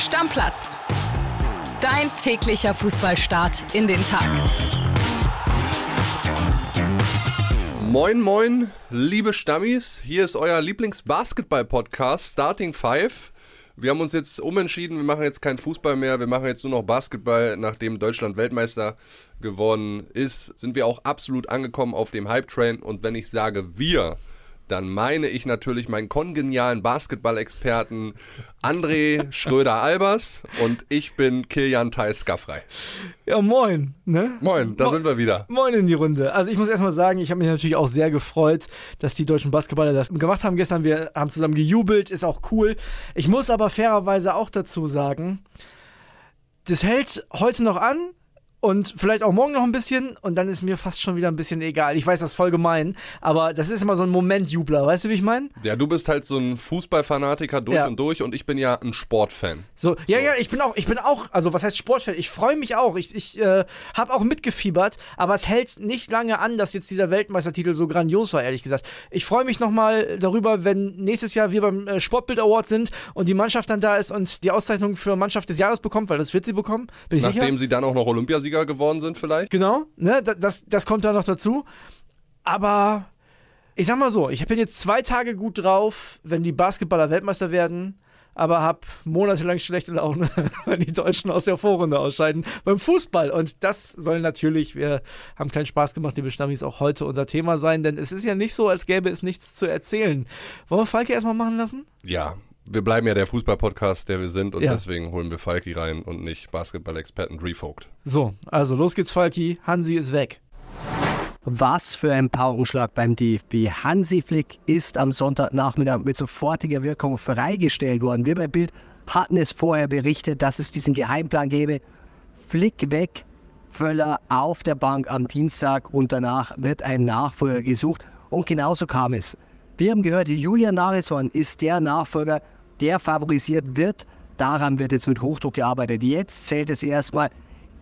Stammplatz. Dein täglicher Fußballstart in den Tag. Moin, moin, liebe Stammis. Hier ist euer Lieblings-Basketball-Podcast Starting Five. Wir haben uns jetzt umentschieden, wir machen jetzt keinen Fußball mehr, wir machen jetzt nur noch Basketball. Nachdem Deutschland Weltmeister geworden ist, sind wir auch absolut angekommen auf dem Hype-Train. Und wenn ich sage wir, dann meine ich natürlich meinen kongenialen Basketball-Experten André Schröder-Albers und ich bin Kilian Theis Gaffrey. Ja, moin. Ne? Moin, da Mo sind wir wieder. Moin in die Runde. Also ich muss erstmal sagen, ich habe mich natürlich auch sehr gefreut, dass die deutschen Basketballer das gemacht haben gestern. Wir haben zusammen gejubelt, ist auch cool. Ich muss aber fairerweise auch dazu sagen, das hält heute noch an und vielleicht auch morgen noch ein bisschen und dann ist mir fast schon wieder ein bisschen egal. Ich weiß, das ist voll gemein, aber das ist immer so ein Momentjubler, weißt du, wie ich meine? Ja, du bist halt so ein Fußballfanatiker durch ja. und durch und ich bin ja ein Sportfan. So, ja, so. ja, ich bin auch, ich bin auch, also was heißt Sportfan? Ich freue mich auch. Ich, ich äh, habe auch mitgefiebert, aber es hält nicht lange an, dass jetzt dieser Weltmeistertitel so grandios war, ehrlich gesagt. Ich freue mich nochmal darüber, wenn nächstes Jahr wir beim äh, Sportbild Award sind und die Mannschaft dann da ist und die Auszeichnung für Mannschaft des Jahres bekommt, weil das wird sie bekommen. Bin ich Nachdem sicher? sie dann auch noch Olympiasieger Bundesliga geworden sind vielleicht. Genau, ne, das, das kommt da noch dazu. Aber ich sag mal so, ich bin jetzt zwei Tage gut drauf, wenn die Basketballer Weltmeister werden, aber hab monatelang schlechte Laune, wenn die Deutschen aus der Vorrunde ausscheiden beim Fußball. Und das soll natürlich, wir haben keinen Spaß gemacht, liebe Stammis, auch heute unser Thema sein, denn es ist ja nicht so, als gäbe es nichts zu erzählen. Wollen wir Falke erstmal machen lassen? Ja, wir bleiben ja der Fußball-Podcast, der wir sind und ja. deswegen holen wir Falki rein und nicht Basketball-Experten Refogt. So, also los geht's, Falki. Hansi ist weg. Was für ein Paukenschlag beim DFB. Hansi Flick ist am Sonntagnachmittag mit sofortiger Wirkung freigestellt worden. Wir bei Bild hatten es vorher berichtet, dass es diesen Geheimplan gäbe. Flick weg, Völler auf der Bank am Dienstag und danach wird ein Nachfolger gesucht. Und genauso kam es. Wir haben gehört, Julian Nagelsmann ist der Nachfolger, der favorisiert wird. Daran wird jetzt mit Hochdruck gearbeitet. Jetzt zählt es erstmal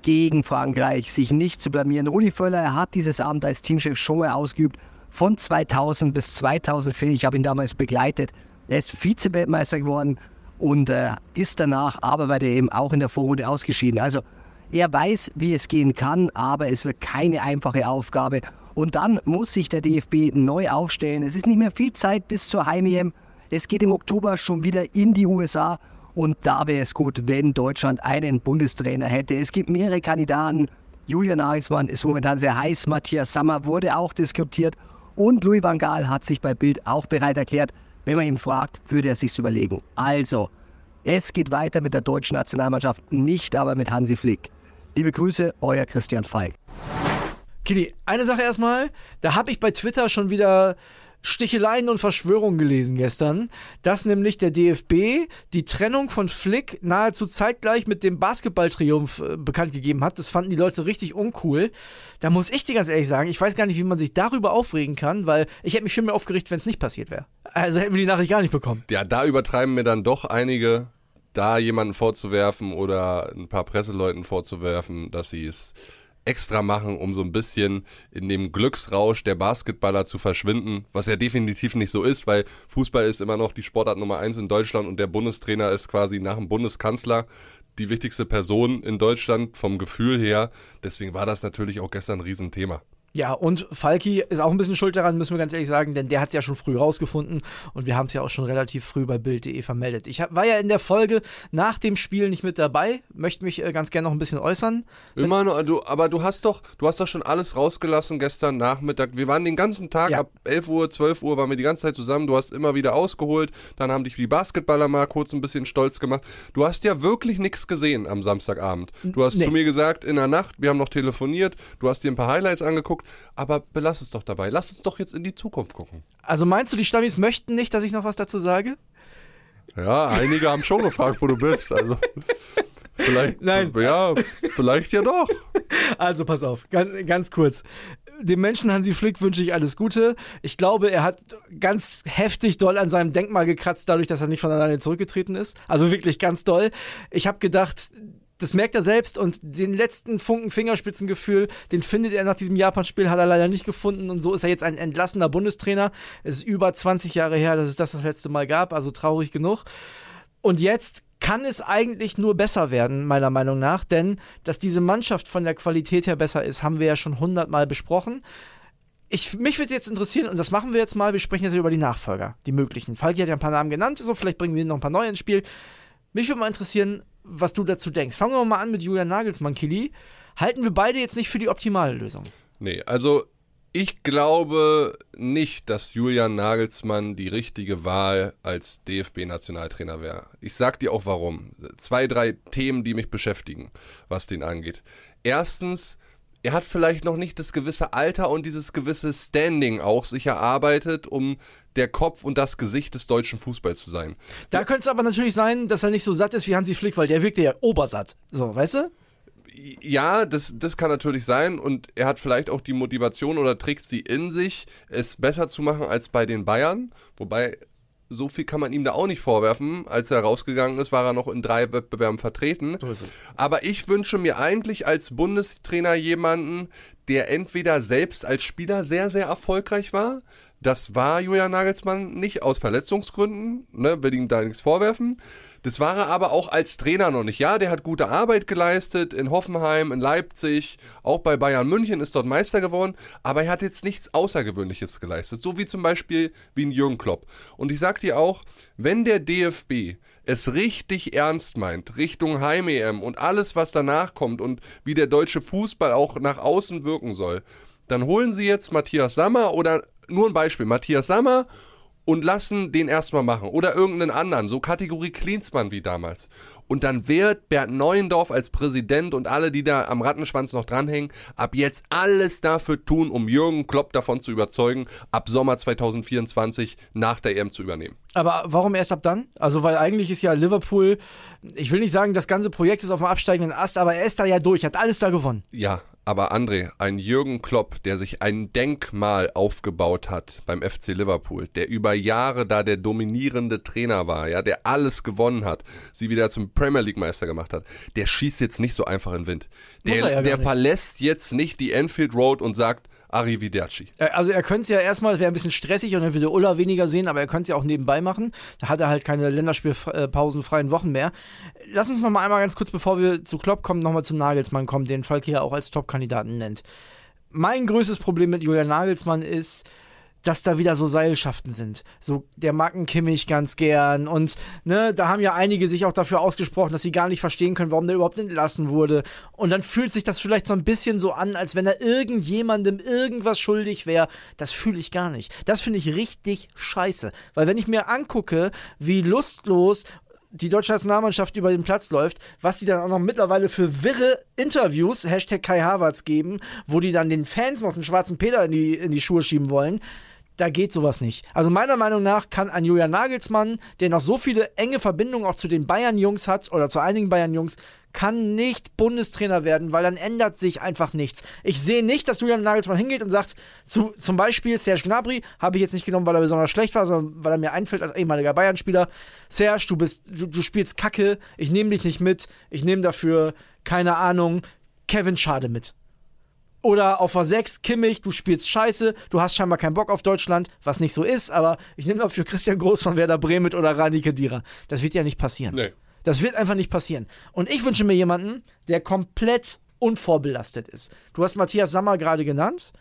gegen Frankreich, sich nicht zu blamieren. Rudi Völler er hat dieses Amt als Teamchef schon mal ausgeübt, von 2000 bis 2004. Ich habe ihn damals begleitet. Er ist Vize-Weltmeister geworden und äh, ist danach aber bei der EM auch in der Vorrunde ausgeschieden. Also er weiß, wie es gehen kann, aber es wird keine einfache Aufgabe. Und dann muss sich der DFB neu aufstellen. Es ist nicht mehr viel Zeit bis zur Heim-EM. Es geht im Oktober schon wieder in die USA. Und da wäre es gut, wenn Deutschland einen Bundestrainer hätte. Es gibt mehrere Kandidaten. Julian Nagelsmann ist momentan sehr heiß. Matthias Sammer wurde auch diskutiert. Und Louis van Gaal hat sich bei Bild auch bereit erklärt. Wenn man ihn fragt, würde er sich's überlegen. Also, es geht weiter mit der deutschen Nationalmannschaft, nicht aber mit Hansi Flick. Liebe Grüße, euer Christian Falk. Kili, eine Sache erstmal. Da habe ich bei Twitter schon wieder Sticheleien und Verschwörungen gelesen gestern, dass nämlich der DFB die Trennung von Flick nahezu zeitgleich mit dem Basketballtriumph äh, bekannt gegeben hat. Das fanden die Leute richtig uncool. Da muss ich dir ganz ehrlich sagen, ich weiß gar nicht, wie man sich darüber aufregen kann, weil ich hätte mich viel mehr aufgeregt, wenn es nicht passiert wäre. Also hätten wir die Nachricht gar nicht bekommen. Ja, da übertreiben mir dann doch einige, da jemanden vorzuwerfen oder ein paar Presseleuten vorzuwerfen, dass sie es extra machen, um so ein bisschen in dem Glücksrausch der Basketballer zu verschwinden, was ja definitiv nicht so ist, weil Fußball ist immer noch die Sportart Nummer eins in Deutschland und der Bundestrainer ist quasi nach dem Bundeskanzler die wichtigste Person in Deutschland vom Gefühl her. Deswegen war das natürlich auch gestern ein Riesenthema. Ja, und Falki ist auch ein bisschen schuld daran, müssen wir ganz ehrlich sagen, denn der hat es ja schon früh rausgefunden und wir haben es ja auch schon relativ früh bei Bild.de vermeldet. Ich war ja in der Folge nach dem Spiel nicht mit dabei, möchte mich äh, ganz gerne noch ein bisschen äußern. Immer noch, du, aber du hast doch, du hast doch schon alles rausgelassen gestern Nachmittag. Wir waren den ganzen Tag ja. ab 11 Uhr, 12 Uhr waren wir die ganze Zeit zusammen. Du hast immer wieder ausgeholt, dann haben dich die Basketballer mal kurz ein bisschen stolz gemacht. Du hast ja wirklich nichts gesehen am Samstagabend. Du hast nee. zu mir gesagt, in der Nacht, wir haben noch telefoniert, du hast dir ein paar Highlights angeguckt aber belass es doch dabei. Lass uns doch jetzt in die Zukunft gucken. Also meinst du, die Stammis möchten nicht, dass ich noch was dazu sage? Ja, einige haben schon gefragt, wo du bist. Also vielleicht, Nein. ja, vielleicht ja doch. Also pass auf, ganz, ganz kurz. Dem Menschen Hansi Flick wünsche ich alles Gute. Ich glaube, er hat ganz heftig doll an seinem Denkmal gekratzt, dadurch, dass er nicht von alleine zurückgetreten ist. Also wirklich ganz doll. Ich habe gedacht, das merkt er selbst und den letzten Funken Fingerspitzengefühl, den findet er nach diesem Japan-Spiel, hat er leider nicht gefunden und so ist er jetzt ein entlassener Bundestrainer. Es ist über 20 Jahre her, dass es das das letzte Mal gab, also traurig genug. Und jetzt kann es eigentlich nur besser werden, meiner Meinung nach. Denn dass diese Mannschaft von der Qualität her besser ist, haben wir ja schon hundertmal besprochen. Ich, mich würde jetzt interessieren, und das machen wir jetzt mal, wir sprechen jetzt über die Nachfolger, die möglichen. Falki hat ja ein paar Namen genannt, so vielleicht bringen wir noch ein paar neue ins Spiel. Mich würde mal interessieren, was du dazu denkst. Fangen wir mal an mit Julian Nagelsmann, Kili. Halten wir beide jetzt nicht für die optimale Lösung? Nee, also ich glaube nicht, dass Julian Nagelsmann die richtige Wahl als DFB-Nationaltrainer wäre. Ich sag dir auch warum. Zwei, drei Themen, die mich beschäftigen, was den angeht. Erstens, er hat vielleicht noch nicht das gewisse Alter und dieses gewisse Standing auch sich erarbeitet, um der Kopf und das Gesicht des deutschen Fußballs zu sein. Da könnte es aber natürlich sein, dass er nicht so satt ist wie Hansi Flick, weil der wirkte ja obersatt. So, weißt du? Ja, das, das kann natürlich sein und er hat vielleicht auch die Motivation oder trägt sie in sich, es besser zu machen als bei den Bayern. Wobei, so viel kann man ihm da auch nicht vorwerfen. Als er rausgegangen ist, war er noch in drei Wettbewerben vertreten. So. Aber ich wünsche mir eigentlich als Bundestrainer jemanden, der entweder selbst als Spieler sehr, sehr erfolgreich war. Das war Julian Nagelsmann nicht aus Verletzungsgründen, ne, will ihm da nichts vorwerfen. Das war er aber auch als Trainer noch nicht. Ja, der hat gute Arbeit geleistet in Hoffenheim, in Leipzig, auch bei Bayern München ist dort Meister geworden, aber er hat jetzt nichts Außergewöhnliches geleistet. So wie zum Beispiel wie ein Jürgen Klopp. Und ich sag dir auch, wenn der DFB es richtig ernst meint, Richtung Heim-EM und alles, was danach kommt und wie der deutsche Fußball auch nach außen wirken soll, dann holen sie jetzt Matthias Sammer oder nur ein Beispiel, Matthias Sammer und lassen den erstmal machen. Oder irgendeinen anderen, so Kategorie Klinsmann wie damals. Und dann wird Bert Neuendorf als Präsident und alle, die da am Rattenschwanz noch dranhängen, ab jetzt alles dafür tun, um Jürgen Klopp davon zu überzeugen, ab Sommer 2024 nach der EM zu übernehmen. Aber warum erst ab dann? Also, weil eigentlich ist ja Liverpool, ich will nicht sagen, das ganze Projekt ist auf dem absteigenden Ast, aber er ist da ja durch, hat alles da gewonnen. Ja, aber André, ein Jürgen Klopp, der sich ein Denkmal aufgebaut hat beim FC Liverpool, der über Jahre da der dominierende Trainer war, ja, der alles gewonnen hat, sie wieder zum Premier League Meister gemacht hat, der schießt jetzt nicht so einfach in den Wind. Er Der, ja der verlässt jetzt nicht die Enfield Road und sagt Arrivederci. Äh, Also er könnte es ja erstmal, wäre ein bisschen stressig und dann würde Ulla weniger sehen, aber er könnte es ja auch nebenbei machen. Da hat er halt keine Länderspielpausenfreien Wochen mehr. Lass uns noch mal einmal ganz kurz, bevor wir zu Klopp kommen, noch mal zu Nagelsmann kommen, den Falk hier auch als Top-Kandidaten nennt. Mein größtes Problem mit Julian Nagelsmann ist, dass da wieder so Seilschaften sind. So, der mag einen Kimmich ganz gern und ne, da haben ja einige sich auch dafür ausgesprochen, dass sie gar nicht verstehen können, warum der überhaupt entlassen wurde. Und dann fühlt sich das vielleicht so ein bisschen so an, als wenn er irgendjemandem irgendwas schuldig wäre. Das fühle ich gar nicht. Das finde ich richtig scheiße. Weil wenn ich mir angucke, wie lustlos die deutsche Nationalmannschaft über den Platz läuft, was die dann auch noch mittlerweile für wirre Interviews, Hashtag Kai Havertz geben, wo die dann den Fans noch den schwarzen Peter in die, in die Schuhe schieben wollen. Da geht sowas nicht. Also meiner Meinung nach kann ein Julian Nagelsmann, der noch so viele enge Verbindungen auch zu den Bayern-Jungs hat oder zu einigen Bayern-Jungs, kann nicht Bundestrainer werden, weil dann ändert sich einfach nichts. Ich sehe nicht, dass Julian Nagelsmann hingeht und sagt, zu, zum Beispiel Serge Gnabry habe ich jetzt nicht genommen, weil er besonders schlecht war, sondern weil er mir einfällt als ehemaliger Bayern-Spieler. Serge, du bist, du, du spielst Kacke, ich nehme dich nicht mit, ich nehme dafür, keine Ahnung, Kevin Schade mit. Oder auf der 6, Kimmich, du spielst scheiße, du hast scheinbar keinen Bock auf Deutschland, was nicht so ist, aber ich nehme dafür Christian Groß von Werder Bremen mit oder Rani Kedira. Das wird ja nicht passieren. Nee. Das wird einfach nicht passieren. Und ich wünsche mir jemanden, der komplett unvorbelastet ist. Du hast Matthias Sammer gerade genannt.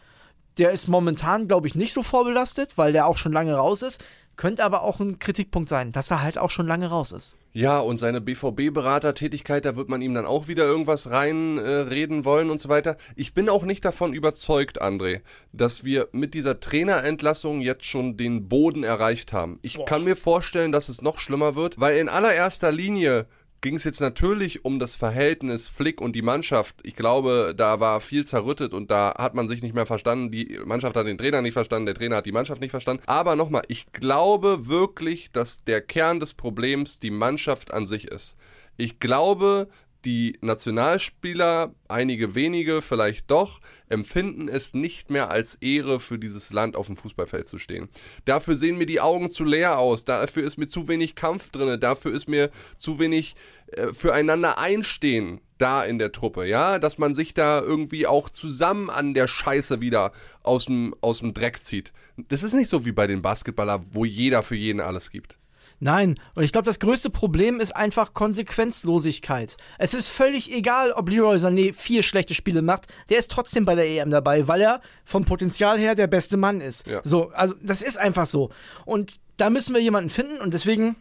Der ist momentan, glaube ich, nicht so vorbelastet, weil der auch schon lange raus ist. Könnte aber auch ein Kritikpunkt sein, dass er halt auch schon lange raus ist. Ja, und seine BVB-Beratertätigkeit, da wird man ihm dann auch wieder irgendwas reinreden äh, wollen und so weiter. Ich bin auch nicht davon überzeugt, André, dass wir mit dieser Trainerentlassung jetzt schon den Boden erreicht haben. Ich kann mir vorstellen, dass es noch schlimmer wird, weil in allererster Linie ging es jetzt natürlich um das Verhältnis Flick und die Mannschaft. Ich glaube, da war viel zerrüttet und da hat man sich nicht mehr verstanden. Die Mannschaft hat den Trainer nicht verstanden, der Trainer hat die Mannschaft nicht verstanden. Aber nochmal, ich glaube wirklich, dass der Kern des Problems die Mannschaft an sich ist. Ich glaube, die Nationalspieler, einige wenige vielleicht doch, empfinden es nicht mehr als Ehre für dieses Land auf dem Fußballfeld zu stehen. Dafür sehen mir die Augen zu leer aus, dafür ist mir zu wenig Kampf drin, dafür ist mir zu wenig äh, füreinander einstehen da in der Truppe, ja, dass man sich da irgendwie auch zusammen an der Scheiße wieder aus dem, Dreck zieht. Das ist nicht so wie bei den Basketballer, wo jeder für jeden alles gibt. Nein, und ich glaube, das größte Problem ist einfach Konsequenzlosigkeit. Es ist völlig egal, ob Leroy Sané vier schlechte Spiele macht, der ist trotzdem bei der EM dabei, weil er vom Potenzial her der beste Mann ist. Ja. So, also das ist einfach so. Und da müssen wir jemanden finden und deswegen,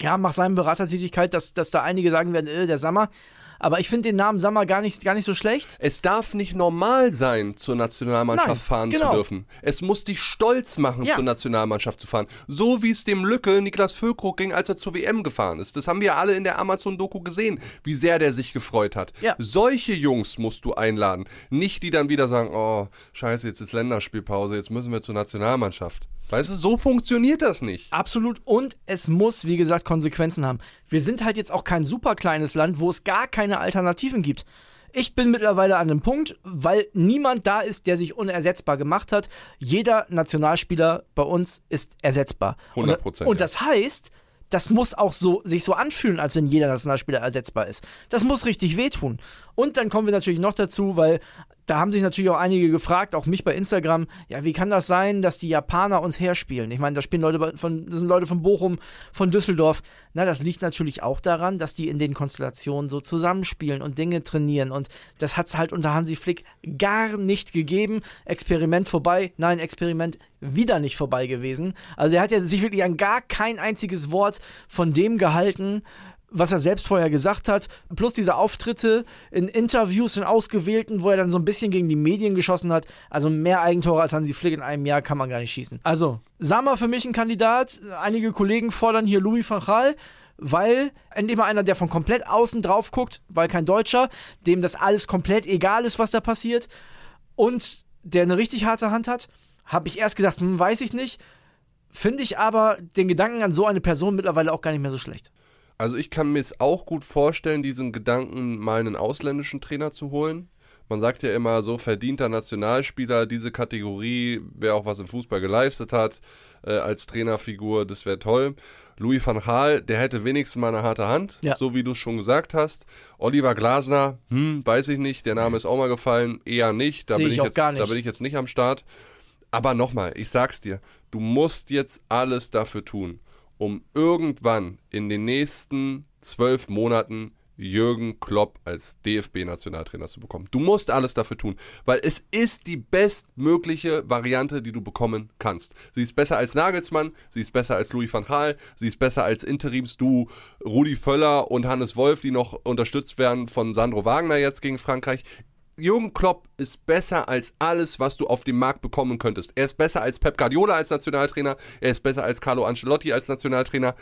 ja, mach seine Beratertätigkeit, dass, dass da einige sagen werden, äh, der Sammer. Aber ich finde den Namen Sammer gar nicht, gar nicht so schlecht. Es darf nicht normal sein, zur Nationalmannschaft Nein, fahren genau. zu dürfen. Es muss dich stolz machen, Ja. zur Nationalmannschaft zu fahren. So wie es dem Lücke Niklas Füllkrug ging, als er zur WM gefahren ist. Das haben wir alle in der Amazon-Doku gesehen, wie sehr der sich gefreut hat. Ja. Solche Jungs musst du einladen. Nicht die dann wieder sagen, oh, scheiße, jetzt ist Länderspielpause, jetzt müssen wir zur Nationalmannschaft. Weißt du, so funktioniert das nicht. Absolut. Und es muss, wie gesagt, Konsequenzen haben. Wir sind halt jetzt auch kein super kleines Land, wo es gar keine Alternativen gibt. Ich bin mittlerweile an einem Punkt, weil niemand da ist, der sich unersetzbar gemacht hat. Jeder Nationalspieler bei uns ist ersetzbar. 100%, Und, und ja. das heißt, das muss auch so sich so anfühlen, als wenn jeder Nationalspieler ersetzbar ist. Das muss richtig wehtun. Und dann kommen wir natürlich noch dazu, weil da haben sich natürlich auch einige gefragt, auch mich bei Instagram, ja, wie kann das sein, dass die Japaner uns herspielen? Ich meine, da spielen Leute von, das sind Leute von Bochum, von Düsseldorf. Na, das liegt natürlich auch daran, dass die in den Konstellationen so zusammenspielen und Dinge trainieren. Und das hat es halt unter Hansi Flick gar nicht gegeben. Experiment vorbei. Nein, Experiment wieder nicht vorbei gewesen. Also er hat ja sich wirklich an gar kein einziges Wort von dem gehalten, was er selbst vorher gesagt hat, plus diese Auftritte in Interviews in ausgewählten, wo er dann so ein bisschen gegen die Medien geschossen hat. Also mehr Eigentore als Hansi Flick in einem Jahr kann man gar nicht schießen. Also, Sammer für mich ein Kandidat. Einige Kollegen fordern hier Louis van Gaal, weil endlich mal einer, der von komplett außen drauf guckt, weil kein Deutscher, dem das alles komplett egal ist, was da passiert und der eine richtig harte Hand hat, habe ich erst gedacht, hm, weiß ich nicht. Finde ich aber den Gedanken an so eine Person mittlerweile auch gar nicht mehr so schlecht. Also ich kann mir es auch gut vorstellen, diesen Gedanken, mal einen ausländischen Trainer zu holen. Man sagt ja immer so, verdienter Nationalspieler, diese Kategorie, wer auch was im Fußball geleistet hat, äh, als Trainerfigur, das wäre toll. Louis van Gaal, der hätte wenigstens mal eine harte Hand, Ja. so wie du es schon gesagt hast. Oliver Glasner, hm, weiß ich nicht, der Name ist auch mal gefallen, eher nicht. Da, bin ich jetzt, gar nicht. da bin ich jetzt nicht am Start. Aber nochmal, ich sag's dir, du musst jetzt alles dafür tun, um irgendwann in den nächsten zwölf Monaten Jürgen Klopp als DFB-Nationaltrainer zu bekommen. Du musst alles dafür tun, weil es ist die bestmögliche Variante, die du bekommen kannst. Sie ist besser als Nagelsmann, sie ist besser als Louis van Gaal, sie ist besser als Interimsdu Rudi Völler und Hannes Wolf, die noch unterstützt werden von Sandro Wagner jetzt gegen Frankreich. Jürgen Klopp ist besser als alles, was du auf dem Markt bekommen könntest. Er ist besser als Pep Guardiola als Nationaltrainer, er ist besser als Carlo Ancelotti als Nationaltrainer.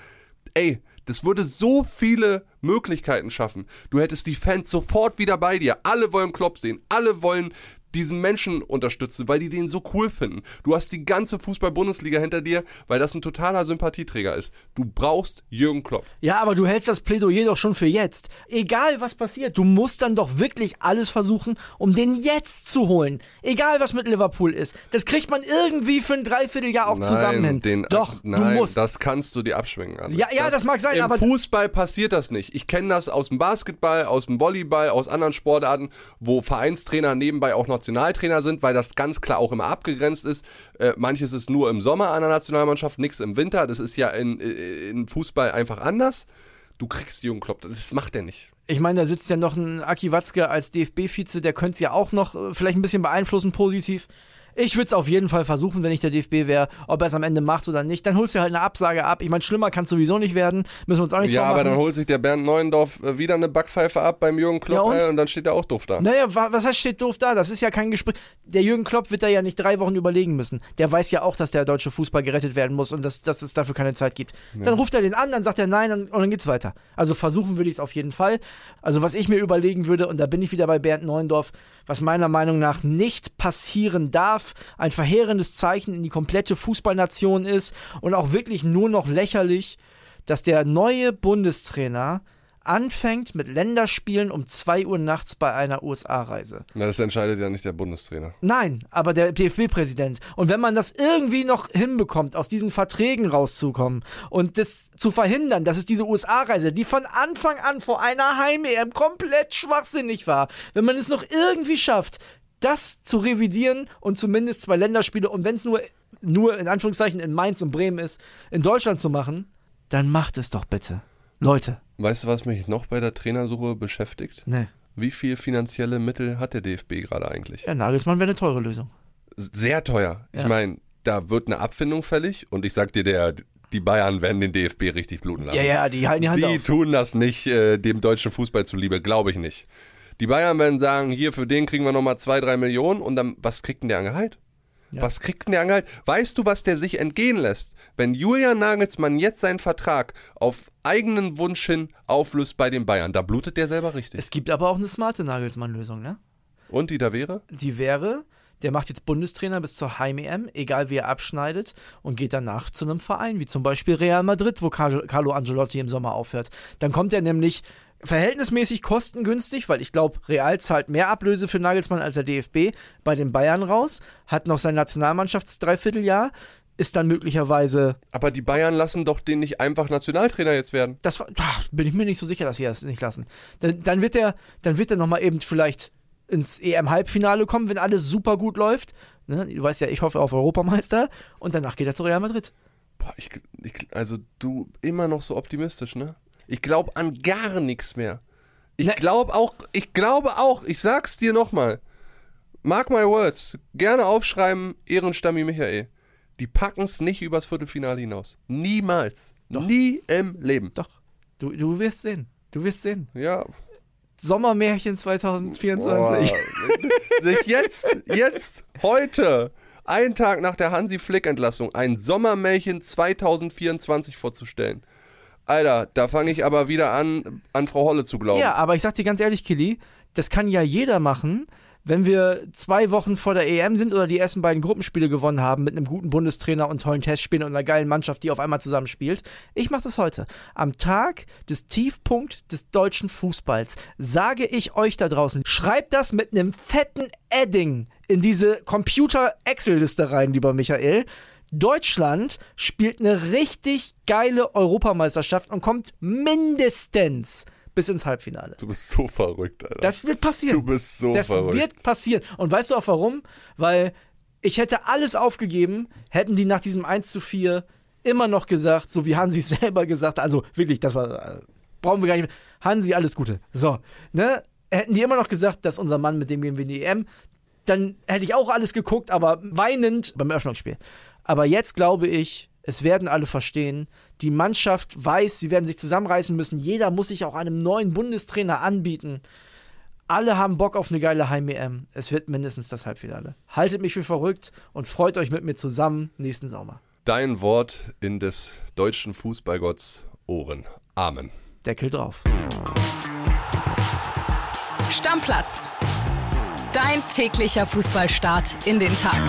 Ey, das würde so viele Möglichkeiten schaffen. Du hättest die Fans sofort wieder bei dir. Alle wollen Klopp sehen, alle wollen diesen Menschen unterstützen, weil die den so cool finden. Du hast die ganze Fußball-Bundesliga hinter dir, weil das ein totaler Sympathieträger ist. Du brauchst Jürgen Klopp. Ja, aber du hältst das Plädoyer doch schon für jetzt. Egal was passiert, du musst dann doch wirklich alles versuchen, um den jetzt zu holen. Egal was mit Liverpool ist. Das kriegt man irgendwie für ein Dreivierteljahr auch zusammen hin. Den, doch, nein, du musst. das kannst du dir abschwingen. Also Ja, ja, das mag sein, im aber- Fußball passiert das nicht. Ich kenne das aus dem Basketball, aus dem Volleyball, aus anderen Sportarten, wo Vereinstrainer nebenbei auch Nationaltrainer sind, weil das ganz klar auch immer abgegrenzt ist. Äh, manches ist nur im Sommer an der Nationalmannschaft, nichts im Winter. Das ist ja in, äh, in Fußball einfach anders. Du kriegst Jürgen Klopp, das macht er nicht. Ich meine, da sitzt ja noch ein Aki Watzke als DFB-Vize, der könnte es ja auch noch äh, vielleicht ein bisschen beeinflussen, positiv. Ich würde es auf jeden Fall versuchen, wenn ich der DFB wäre, ob er es am Ende macht oder nicht. Dann holst du halt eine Absage ab. Ich meine, schlimmer kann es sowieso nicht werden. Müssen wir uns auch nicht Ja, aber dann holt sich der Bernd Neuendorf äh, wieder eine Backpfeife ab beim Jürgen Klopp Ja, und? äh, und dann steht er auch doof da. Naja, wa- was heißt steht doof da? Das ist ja kein Gespräch. Der Jürgen Klopp wird da ja nicht drei Wochen überlegen müssen. Der weiß ja auch, dass der deutsche Fußball gerettet werden muss und dass, dass es dafür keine Zeit gibt. Dann ruft er den an, dann sagt er nein und, und dann geht's weiter. Also versuchen würde ich es auf jeden Fall. Also was ich mir überlegen würde, und da bin ich wieder bei Bernd Neuendorf, was meiner Meinung nach nicht passieren darf, ein verheerendes Zeichen in die komplette Fußballnation ist und auch wirklich nur noch lächerlich, dass der neue Bundestrainer anfängt mit Länderspielen um 2 Uhr nachts bei einer USA-Reise. Na, das entscheidet ja nicht der Bundestrainer. Nein, aber der DFB-Präsident. Und wenn man das irgendwie noch hinbekommt, aus diesen Verträgen rauszukommen und das zu verhindern, dass es diese USA-Reise, die von Anfang an vor einer Heim-EM komplett schwachsinnig war, wenn man es noch irgendwie schafft, das zu revidieren und zumindest zwei Länderspiele und wenn es nur, nur in Anführungszeichen in Mainz und Bremen ist, in Deutschland zu machen, dann macht es doch bitte. Leute, Weißt du, was mich noch bei der Trainersuche beschäftigt? ne. Wie viel finanzielle Mittel hat der DFB gerade eigentlich? Ja, Nagelsmann wäre eine teure Lösung. Sehr teuer. Ja. Ich meine, da wird eine Abfindung fällig und ich sag dir, der, die Bayern werden den DFB richtig bluten lassen. Ja, ja, die halten die Hand Die auf. tun das nicht äh, dem deutschen Fußball zuliebe, glaube ich nicht. Die Bayern werden sagen, hier für den kriegen wir nochmal zwei, drei Millionen und dann, was kriegt denn der an Gehalt? Ja. Was kriegt denn der an Gehalt? Weißt du, was der sich entgehen lässt? Wenn Julian Nagelsmann jetzt seinen Vertrag auf eigenen Wunsch hin auflöst bei den Bayern, da blutet der selber richtig. Es gibt aber auch eine smarte Nagelsmann-Lösung, ne? und die da wäre? Die wäre, der macht jetzt Bundestrainer bis zur Heim-EM, egal wie er abschneidet, und geht danach zu einem Verein, wie zum Beispiel Real Madrid, wo Car- Carlo Ancelotti im Sommer aufhört. Dann kommt er nämlich verhältnismäßig kostengünstig, weil ich glaube, Real zahlt mehr Ablöse für Nagelsmann als der DFB bei den Bayern raus, hat noch sein Nationalmannschaftsdreivierteljahr, ist dann möglicherweise Aber die Bayern lassen doch den nicht einfach Nationaltrainer jetzt werden. das ach, bin ich mir nicht so sicher, dass sie das nicht lassen. Dann, dann wird der, dann wird er noch mal eben vielleicht ins EM-Halbfinale kommen, wenn alles super gut läuft. Ne? Du weißt ja, ich hoffe auf Europameister und danach geht er zu Real Madrid. Boah, ich, ich, also du immer noch so optimistisch, ne? Ich glaube an gar nichts mehr. Ich Ne- glaube auch, ich glaube auch, ich sag's dir nochmal. Mark my words, gerne aufschreiben, Ehrenstammi Michael. Die packen's nicht übers Viertelfinale hinaus. Niemals. Nie im Leben. Doch, du, du wirst sehen. Du wirst sehen. Ja. Sommermärchen 2024. Boah. Sich jetzt, jetzt, heute, einen Tag nach der Hansi Flick-Entlassung, ein Sommermärchen 2024 vorzustellen. Alter, da fange ich aber wieder an, an Frau Holle zu glauben. Ja, aber ich sag dir ganz ehrlich, Killy, das kann ja jeder machen, wenn wir zwei Wochen vor der EM sind oder die ersten beiden Gruppenspiele gewonnen haben mit einem guten Bundestrainer und tollen Testspielen und einer geilen Mannschaft, die auf einmal zusammenspielt. Ich mache das heute. Am Tag des Tiefpunkt des deutschen Fußballs sage ich euch da draußen, schreibt das mit einem fetten Edding in diese Computer-Excel-Liste rein, lieber Michael. Deutschland spielt eine richtig geile Europameisterschaft und kommt mindestens bis ins Halbfinale. Du bist so verrückt, Alter. Das wird passieren. du bist so das verrückt. wird passieren. Und weißt du auch warum? Weil ich hätte alles aufgegeben, hätten die nach diesem 1 zu 4 immer noch gesagt, so wie Hansi selber gesagt hat, also wirklich, das war, äh, brauchen wir gar nicht, Hansi, alles Gute. So, ne? Hätten die immer noch gesagt, dass unser Mann, mit dem gehen wir in die EM, dann hätte ich auch alles geguckt, aber weinend beim Eröffnungsspiel. Aber jetzt glaube ich, es werden alle verstehen. Die Mannschaft weiß, sie werden sich zusammenreißen müssen. Jeder muss sich auch einem neuen Bundestrainer anbieten. Alle haben Bock auf eine geile Heim-EM. Es wird mindestens das Halbfinale. Haltet mich für verrückt und freut euch mit mir zusammen nächsten Sommer. Dein Wort in des deutschen Fußballgotts Ohren. Amen. Deckel drauf. Stammplatz. Dein täglicher Fußballstart in den Tag.